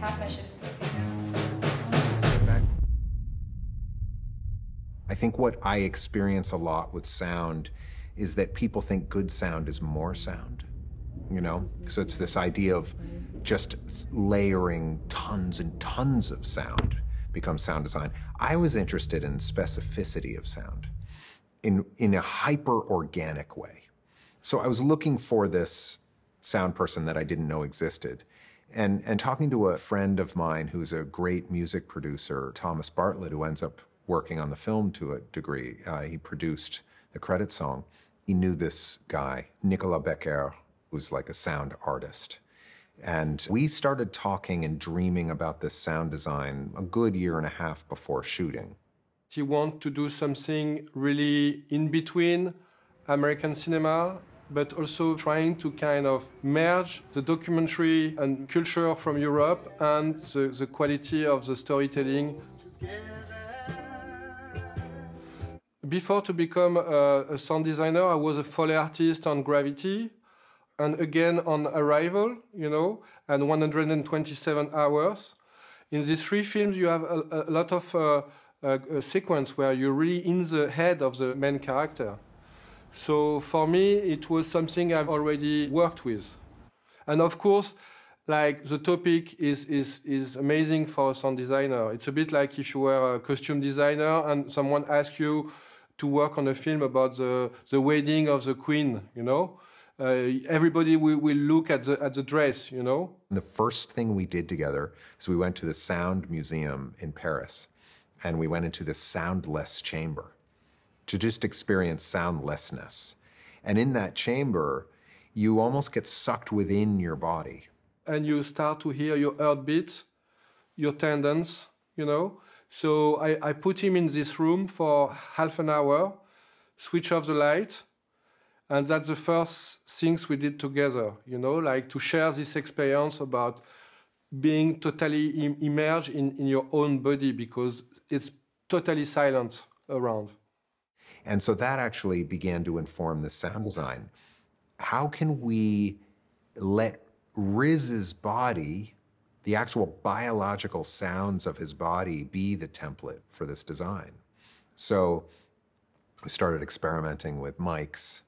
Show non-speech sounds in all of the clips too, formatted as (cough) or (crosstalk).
Half my shit is broken. I think what I experience a lot with sound is that people think good sound is more sound, you know? So it's this idea of just layering tons and tons of sound becomes sound design. I was interested in specificity of sound in, in a hyper organic way. So I was looking for this sound person that I didn't know existed. And, and talking to a friend of mine who's a great music producer, Thomas Bartlett, who ends up working on the film to a degree. Uh, he produced the credit song. He knew this guy, Nicolas Becker, who's like a sound artist. And we started talking and dreaming about this sound design a good year and a half before shooting. He want to do something really in between American cinema, but also trying to kind of merge the documentary and culture from Europe and the, the quality of the storytelling before to become a, a, sound designer, I was a Foley artist on Gravity, and again on Arrival, you know, and 127 hours. In these three films, you have a, a lot of uh, a, sequence where you're really in the head of the main character. So for me, it was something I've already worked with, and of course. Like the topic is, is, is amazing for a sound designer. It's a bit like if you were a costume designer and someone asks you, to work on a film about the, the wedding of the queen, you know? Uh, everybody will, will look at the, at the dress, you know? The first thing we did together is we went to the Sound Museum in Paris and we went into the soundless chamber to just experience soundlessness. And in that chamber, you almost get sucked within your body. And you start to hear your heartbeat, your tendons, you know? So I, I put him in this room for half an hour, switch off the light, and that's the first things we did together, you know, like to share this experience about being totally Im immersed in, in your own body because it's totally silent around. And so that actually began to inform the sound design. How can we let Riz's body the actual biological sounds of his body be the template for this design. So we started experimenting with mics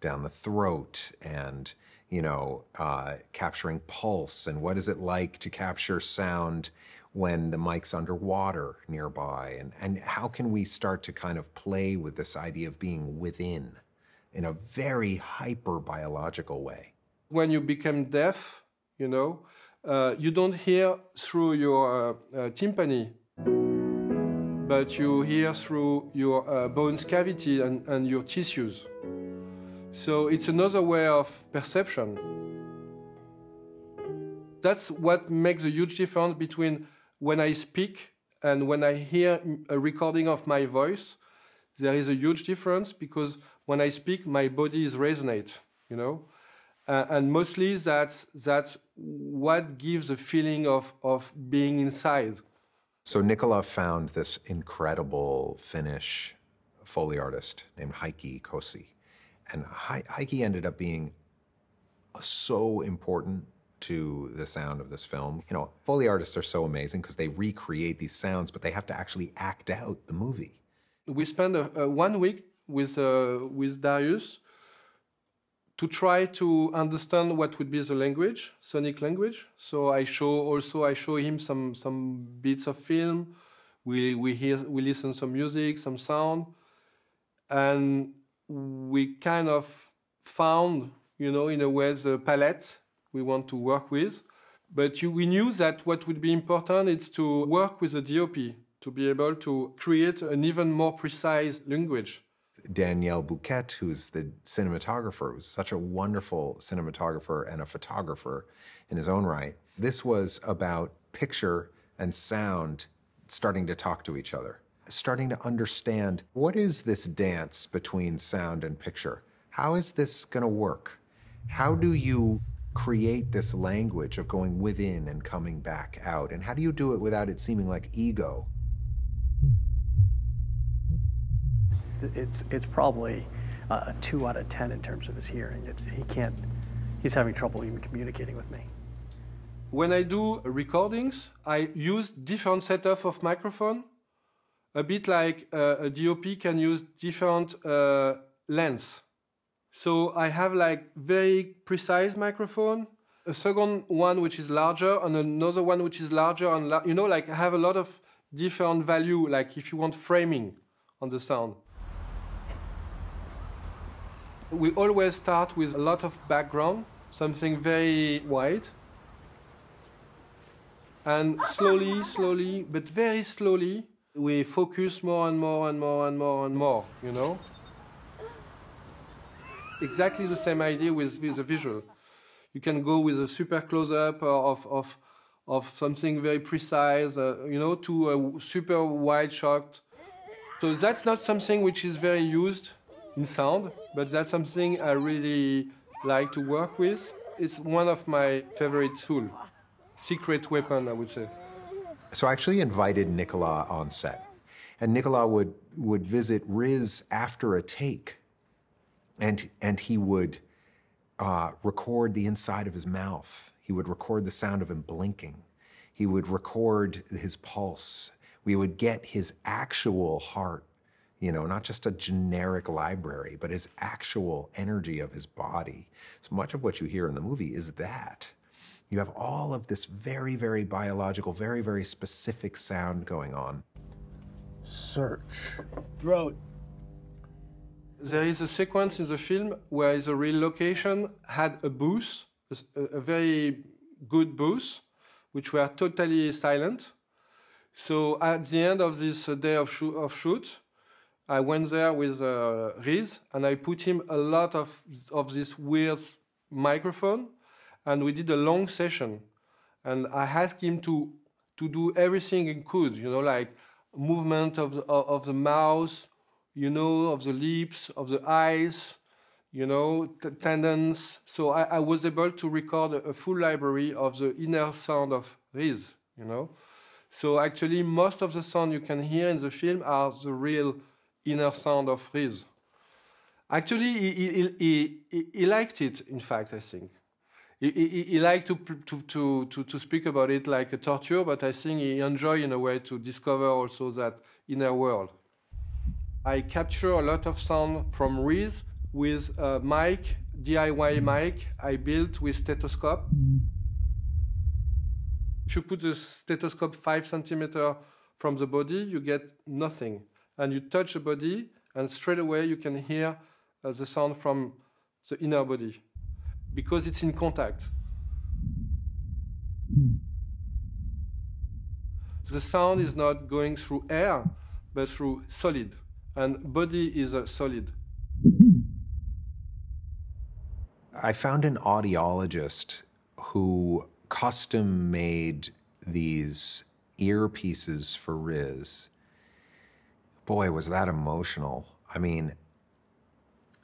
down the throat and you know uh, capturing pulse and what is it like to capture sound when the mic's underwater nearby and, and how can we start to kind of play with this idea of being within in a very hyper biological way when you become deaf you know uh, you don't hear through your uh, uh, tympani, but you hear through your uh, bones cavity and, and your tissues. So it's another way of perception. That's what makes a huge difference between when I speak and when I hear a recording of my voice. There is a huge difference because when I speak, my body is resonate, you know. Uh, and mostly that's, that's what gives a feeling of, of being inside. So Nicola found this incredible Finnish Foley artist named Heikki Kossi. And Heikki ended up being so important to the sound of this film. You know, Foley artists are so amazing because they recreate these sounds, but they have to actually act out the movie. We spent one week with, uh, with Darius to try to understand what would be the language, sonic language. So I show also I show him some some bits of film. We we hear we listen some music, some sound, and we kind of found you know in a way the palette we want to work with. But you, we knew that what would be important is to work with the DOP to be able to create an even more precise language. Daniel Bouquet, who's the cinematographer, was such a wonderful cinematographer and a photographer in his own right. This was about picture and sound starting to talk to each other, starting to understand what is this dance between sound and picture? How is this going to work? How do you create this language of going within and coming back out? And how do you do it without it seeming like ego? it's it's probably a two out of ten in terms of his hearing. It, he can't. He's having trouble even communicating with me. When I do recordings, I use different setup of microphone, a bit like uh, a DOP can use different uh, lens. So I have like very precise microphone, a second one which is larger, and another one which is larger, and la you know, like I have a lot of different value. Like if you want framing on the sound. We always start with a lot of background, something very wide. And slowly, slowly, but very slowly, we focus more and more and more and more and more, you know? Exactly the same idea with, with the visual. You can go with a super close up of, of, of something very precise, uh, you know, to a super wide shot. So that's not something which is very used in sound, but that's something I really like to work with. It's one of my favorite tools, secret weapon, I would say. So I actually invited Nicolas on set, and Nicolas would would visit Riz after a take, and and he would uh, record the inside of his mouth. He would record the sound of him blinking. He would record his pulse. We would get his actual heart you know, not just a generic library, but his actual energy of his body. So much of what you hear in the movie is that. You have all of this very, very biological, very, very specific sound going on. Search. Throat. There is a sequence in the film where the real location had a booth, a, a very good booth, which were totally silent. So at the end of this day of, shoot, of shoot, I went there with uh, Riz and I put him a lot of, of this weird microphone and we did a long session. And I asked him to, to do everything he could, you know, like movement of the, of the mouth, you know, of the lips, of the eyes, you know, tendons. So I, I, was able to record a, a, full library of the inner sound of Riz, you know. So actually, most of the sound you can hear in the film are the real inner sound of Riz. Actually, he, he, he, he, liked it, in fact, I think. He, he, he liked to, to, to, to, to speak about it like a torture, but I think he enjoyed, in a way, to discover also that inner world. I capture a lot of sound from Riz with a mic, DIY mic I built with stethoscope. If you put the stethoscope five centimeter from the body, you get nothing and you touch the body, and straight away you can hear uh, the sound from the inner body because it's in contact. The sound is not going through air, but through solid, and body is a solid. I found an audiologist who custom made these earpieces for Riz boy, was that emotional. I mean,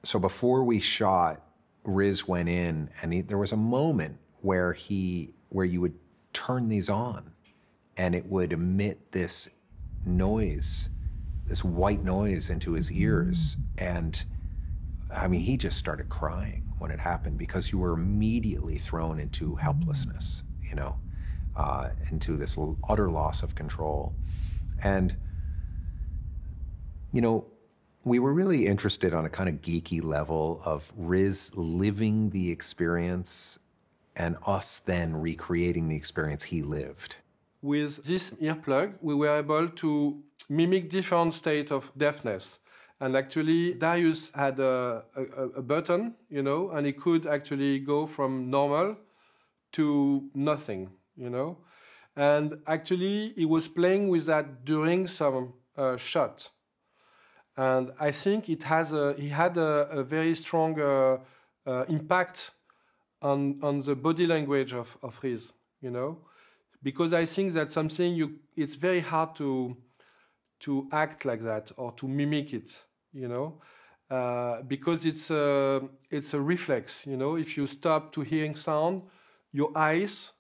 so before we shot, Riz went in, and he, there was a moment where he, where you would turn these on, and it would emit this noise, this white noise into his ears, and I mean, he just started crying when it happened because you were immediately thrown into helplessness, you know, uh, into this utter loss of control, and you know, we were really interested on a kind of geeky level of Riz living the experience and us then recreating the experience he lived. With this earplug, we were able to mimic different state of deafness. And actually, Darius had a, a, a, button, you know, and he could actually go from normal to nothing, you know. And actually, he was playing with that during some uh, shot. And I think it has a, he had a, a very strong uh, uh, impact on, on the body language of, of Riz, you know? Because I think that's something you, it's very hard to, to act like that or to mimic it, you know? Uh, because it's a, it's a reflex, you know? If you stop to hearing sound, your eyes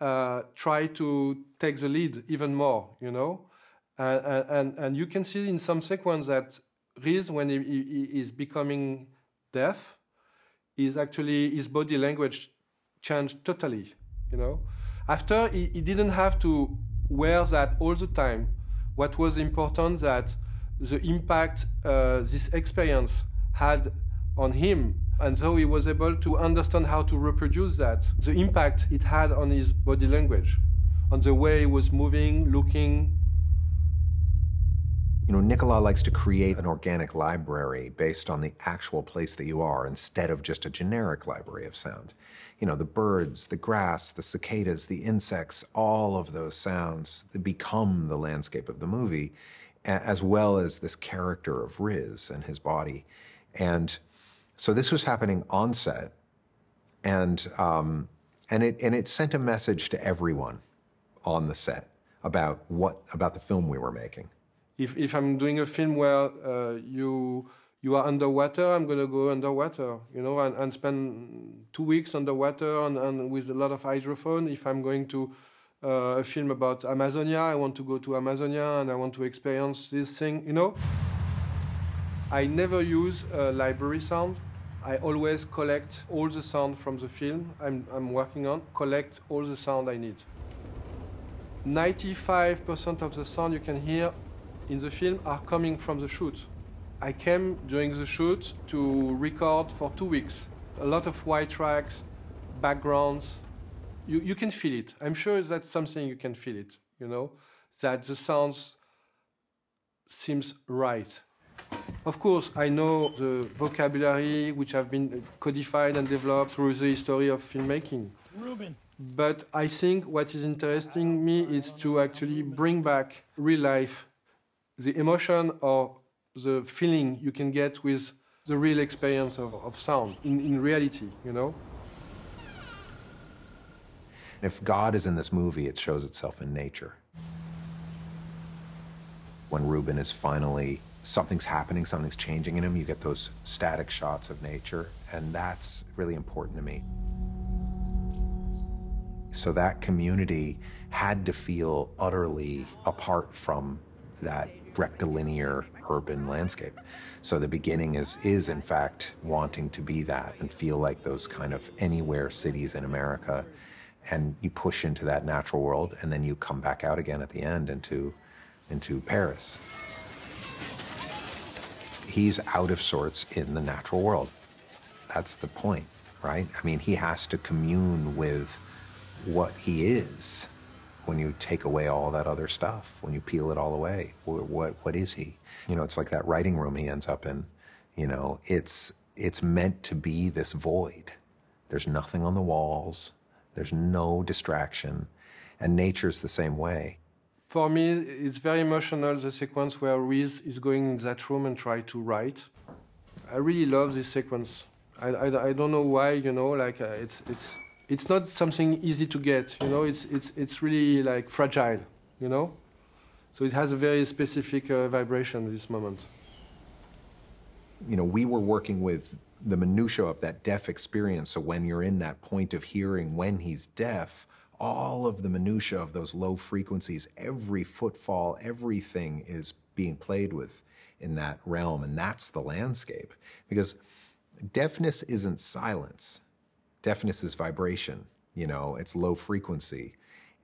uh, try to take the lead even more, you know? And, and, and you can see in some sequence that Riz, when he, he is becoming deaf, is actually his body language changed totally, you know. After, he, he didn't have to wear that all the time. What was important that the impact uh, this experience had on him, and so he was able to understand how to reproduce that, the impact it had on his body language, on the way he was moving, looking, you know, Nicolas likes to create an organic library based on the actual place that you are instead of just a generic library of sound. You know, the birds, the grass, the cicadas, the insects, all of those sounds become the landscape of the movie, as well as this character of Riz and his body. And so this was happening on set, and um, and it and it sent a message to everyone on the set about what about the film we were making if, if I'm doing a film where uh, you you are underwater, I'm gonna go underwater, you know, and, and spend two weeks underwater and, and with a lot of hydrophone. If I'm going to uh, a film about Amazonia, I want to go to Amazonia and I want to experience this thing, you know. I never use a library sound. I always collect all the sound from the film I'm, I'm working on, collect all the sound I need. 95% of the sound you can hear in the film are coming from the shoot. I came during the shoot to record for two weeks. A lot of white tracks, backgrounds. You, you can feel it. I'm sure that's something you can feel it, you know, that the sounds seems right. Of course, I know the vocabulary which have been uh, codified and developed through the history of filmmaking. Ruben. But I think what is interesting me is to actually bring back real life the emotion or the feeling you can get with the real experience of, of sound in, in reality, you know? If God is in this movie, it shows itself in nature. When Ruben is finally, something's happening, something's changing in him, you get those static shots of nature, and that's really important to me. So that community had to feel utterly apart from that rectilinear urban landscape. So the beginning is, is in fact wanting to be that and feel like those kind of anywhere cities in America. And you push into that natural world and then you come back out again at the end into, into Paris. He's out of sorts in the natural world. That's the point, right? I mean, he has to commune with what he is when you take away all that other stuff, when you peel it all away, what, what is he? You know, it's like that writing room he ends up in. You know, it's, it's meant to be this void. There's nothing on the walls. There's no distraction. And nature's the same way. For me, it's very emotional, the sequence where Riz is going in that room and try to write. I really love this sequence. I, I, I don't know why, you know, like uh, it's, it's, it's not something easy to get. You know, it's it's it's really like fragile. You know, so it has a very specific uh, vibration at this moment. You know, we were working with the minutia of that deaf experience. So when you're in that point of hearing when he's deaf, all of the minutia of those low frequencies, every footfall, everything is being played with in that realm, and that's the landscape. Because deafness isn't silence deafness is vibration, you know, it's low frequency.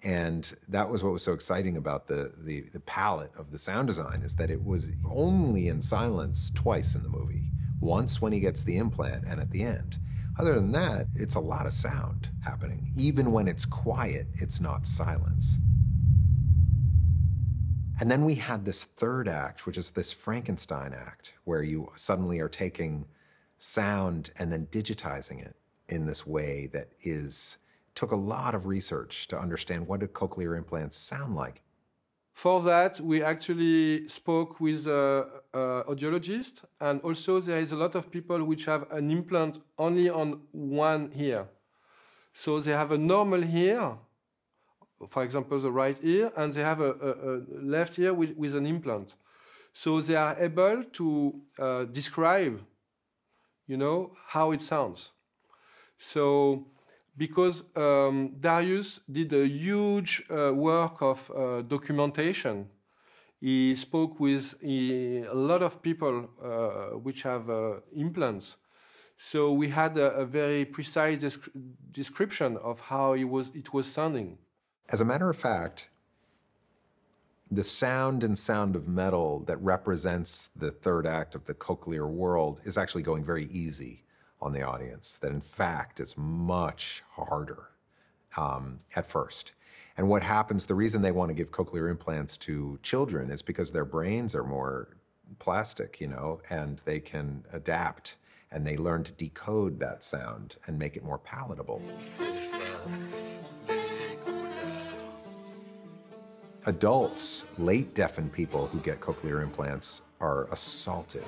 And that was what was so exciting about the, the, the palette of the sound design is that it was only in silence twice in the movie. Once when he gets the implant and at the end. Other than that, it's a lot of sound happening. Even when it's quiet, it's not silence. And then we had this third act, which is this Frankenstein act, where you suddenly are taking sound and then digitizing it in this way that is took a lot of research to understand what do cochlear implants sound like. For that, we actually spoke with a, a audiologist, and also there is a lot of people which have an implant only on one ear. So they have a normal ear, for example, the right ear, and they have a, a, a left ear with, with, an implant. So they are able to uh, describe, you know, how it sounds. So, because um, Darius did a huge uh, work of uh, documentation, he spoke with he, a lot of people uh, which have uh, implants. So we had a, a very precise description of how it was, it was sounding. As a matter of fact, the sound and sound of metal that represents the third act of the cochlear world is actually going very easy on the audience. That in fact, it's much harder um, at first. And what happens, the reason they want to give cochlear implants to children is because their brains are more plastic, you know, and they can adapt and they learn to decode that sound and make it more palatable. Adults, late deafened people who get cochlear implants are assaulted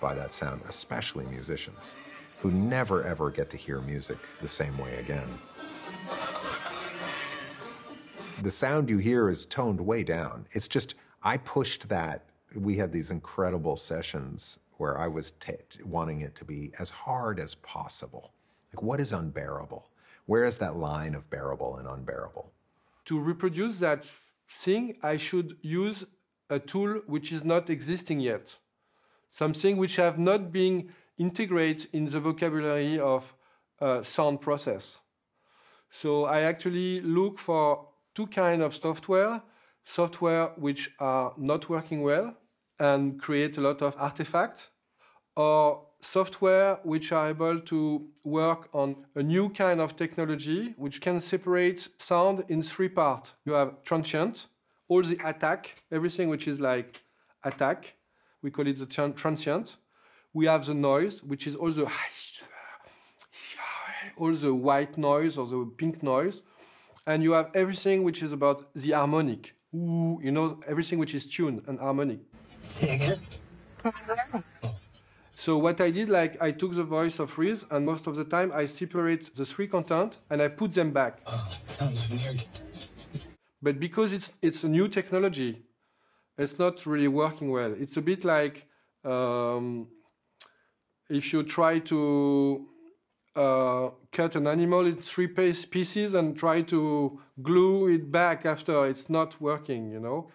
by that sound, especially musicians who never ever get to hear music the same way again. The sound you hear is toned way down. It's just, I pushed that. We had these incredible sessions where I was wanting it to be as hard as possible. Like, what is unbearable? Where is that line of bearable and unbearable? To reproduce that thing, I should use a tool which is not existing yet. Something which have not been integrated in the vocabulary of uh, sound process. So I actually look for two kinds of software, software which are not working well and create a lot of artifacts, or software which are able to work on a new kind of technology which can separate sound in three parts. You have transient, all the attack, everything which is like attack, we call it the transient. We have the noise, which is all the all the white noise or the pink noise. And you have everything which is about the harmonic. Ooh, you know, everything which is tuned and harmonic. So what I did, like I took the voice of Riz, and most of the time I separate the three content and I put them back. Oh, sounds weird. But because it's it's a new technology, it's not really working well. It's a bit like um, if you try to uh, cut an animal in three pieces and try to glue it back after it's not working, you know?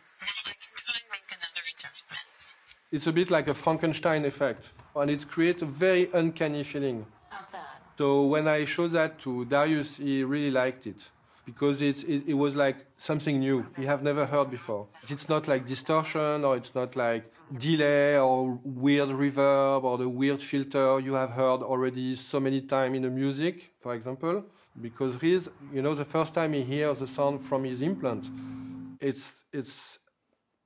It's a bit like a Frankenstein effect, and it creates a very uncanny feeling. So when I showed that to Darius, he really liked it because it, it was like something new he have never heard before. It's not like distortion or it's not like delay or weird reverb or the weird filter you have heard already so many times in the music, for example. Because Riz, you know, the first time he hears the sound from his implant, it's, it's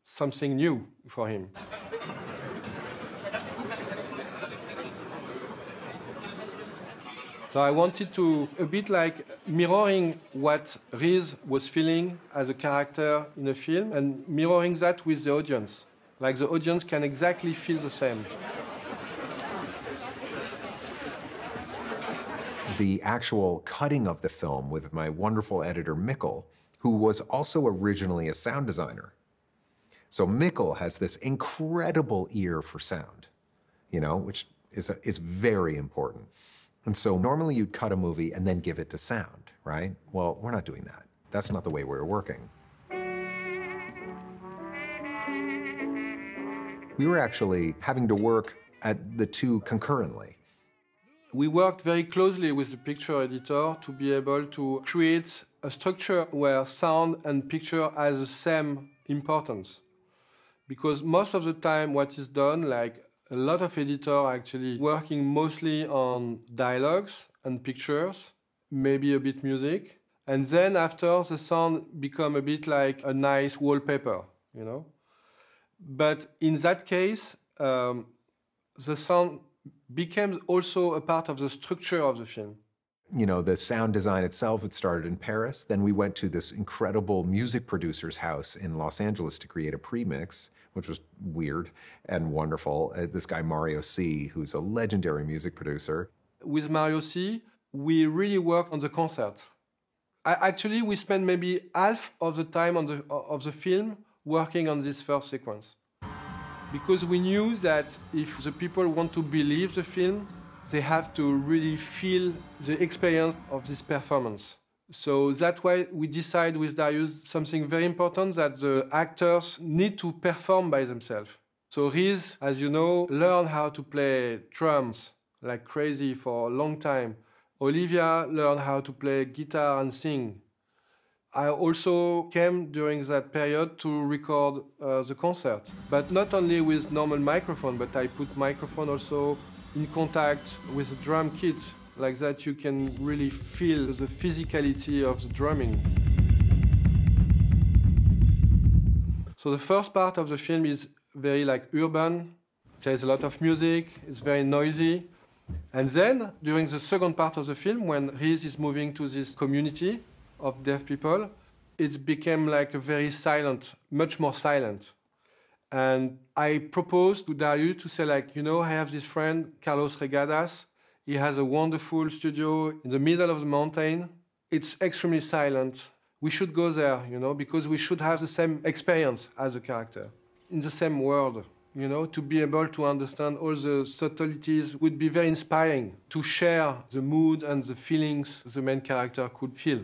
something new for him. So I wanted to, a bit like mirroring what Riz was feeling as a character in a film and mirroring that with the audience. Like the audience can exactly feel the same. The actual cutting of the film with my wonderful editor, Mikkel, who was also originally a sound designer. So Mikkel has this incredible ear for sound, you know, which is, is very important. And so normally you'd cut a movie and then give it to sound, right? Well, we're not doing that. That's not the way we're working. We were actually having to work at the two concurrently. We worked very closely with the picture editor to be able to create a structure where sound and picture has the same importance. Because most of the time what is done, like a lot of editors actually working mostly on dialogues and pictures, maybe a bit music. And then after the sound become a bit like a nice wallpaper, you know. But in that case, um, the sound became also a part of the structure of the film. You know, the sound design itself, it started in Paris. Then we went to this incredible music producer's house in Los Angeles to create a premix which was weird and wonderful. Uh, this guy, Mario C., who's a legendary music producer. With Mario C., we really worked on the concert. I, actually, we spent maybe half of the time on the, of the film working on this first sequence. Because we knew that if the people want to believe the film, they have to really feel the experience of this performance. So that's why we decide with Darius something very important that the actors need to perform by themselves. So Riz, as you know, learned how to play drums like crazy for a long time. Olivia learned how to play guitar and sing. I also came during that period to record uh, the concert, but not only with normal microphone, but I put microphone also in contact with a drum kit. Like that, you can really feel the physicality of the drumming. So the first part of the film is very like urban. There's a lot of music. It's very noisy. And then during the second part of the film, when Riz is moving to this community, of deaf people, it became like a very silent, much more silent. And I proposed to Dario to say, like, you know, I have this friend, Carlos Reygadas. He has a wonderful studio in the middle of the mountain. It's extremely silent. We should go there, you know, because we should have the same experience as a character in the same world. You know, to be able to understand all the subtleties would be very inspiring to share the mood and the feelings the main character could feel.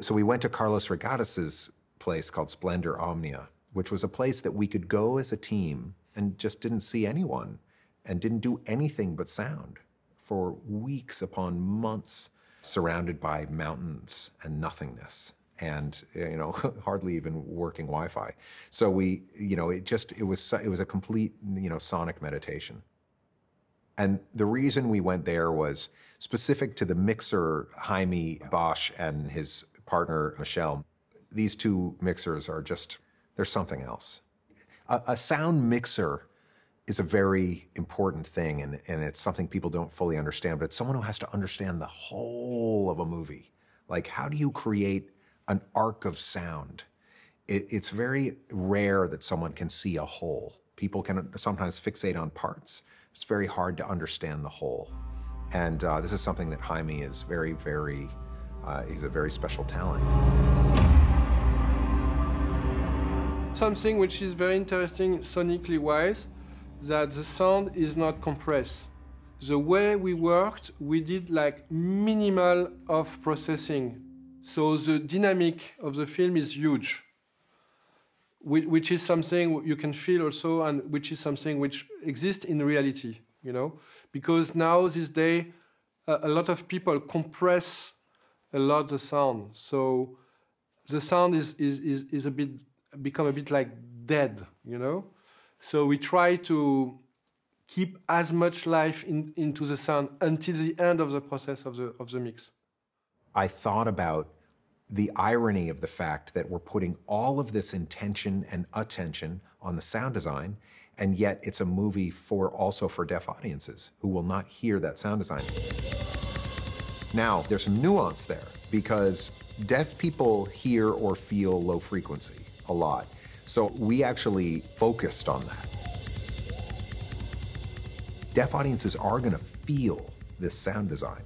So we went to Carlos Reygadas' place called Splendor Omnia, which was a place that we could go as a team and just didn't see anyone and didn't do anything but sound for weeks upon months, surrounded by mountains and nothingness and you know (laughs) hardly even working wi-fi. So we you know it just it was it was a complete you know sonic meditation. And the reason we went there was specific to the mixer Jaime Baksht and his partner, Michelle, these two mixers are just, they're something else. A, a sound mixer is a very important thing, and, and it's something people don't fully understand, but it's someone who has to understand the whole of a movie. Like, how do you create an arc of sound? It, it's very rare that someone can see a whole. People can sometimes fixate on parts. It's very hard to understand the whole. And uh, this is something that Jaime is very, very uh, he's a very special talent. Something which is very interesting sonically wise, that the sound is not compressed. The way we worked, we did like minimal of processing. So the dynamic of the film is huge, which is something you can feel also, and which is something which exists in reality, you know? Because now, this day, a lot of people compress a lot the sound. So the sound is, is, is, is a bit become a bit like dead, you know? So we try to keep as much life in, into the sound until the end of the process of the, of the mix. I thought about the irony of the fact that we're putting all of this intention and attention on the sound design, and yet it's a movie for also for deaf audiences who will not hear that sound design. Now, there's some nuance there because deaf people hear or feel low frequency a lot. So we actually focused on that. Deaf audiences are going to feel this sound design.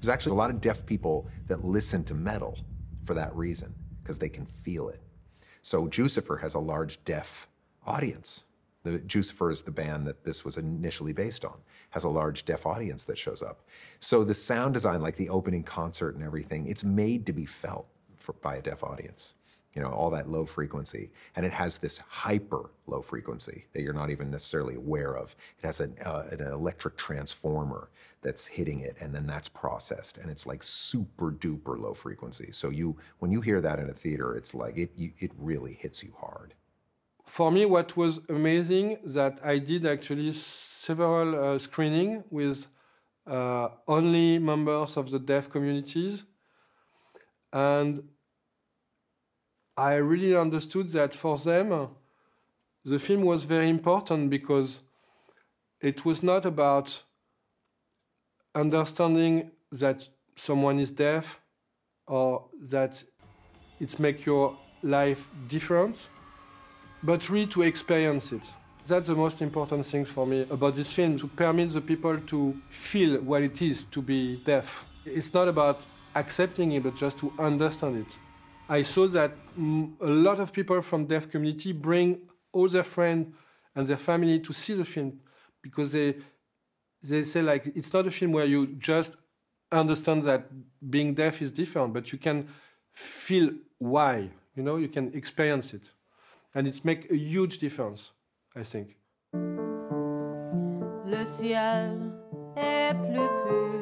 There's actually a lot of deaf people that listen to metal for that reason, because they can feel it. So Jucifer has a large deaf audience. The Jucifer is the band that this was initially based on, has a large deaf audience that shows up. So the sound design, like the opening concert and everything, it's made to be felt for, by a deaf audience. You know, all that low frequency. And it has this hyper low frequency that you're not even necessarily aware of. It has an, uh, an electric transformer that's hitting it, and then that's processed. And it's like super duper low frequency. So you, when you hear that in a theater, it's like it, you, it really hits you hard for me, what was amazing that I did actually several uh, screening with uh, only members of the deaf communities, and I really understood that for them, the film was very important because it was not about understanding that someone is deaf or that it makes your life different but really to experience it. That's the most important thing for me about this film, to permit the people to feel what it is to be deaf. It's not about accepting it, but just to understand it. I saw that a lot of people from deaf community bring all their friends and their family to see the film because they they say like it's not a film where you just understand that being deaf is different, but you can feel why. You know, you can experience it. And it's make a huge difference, I think. Le ciel est plus pur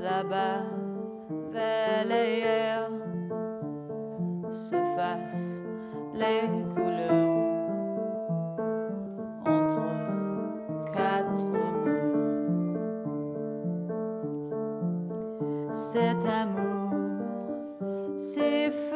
là-bas se fassent les couleurs entre quatre murs. Cet amour, c'est.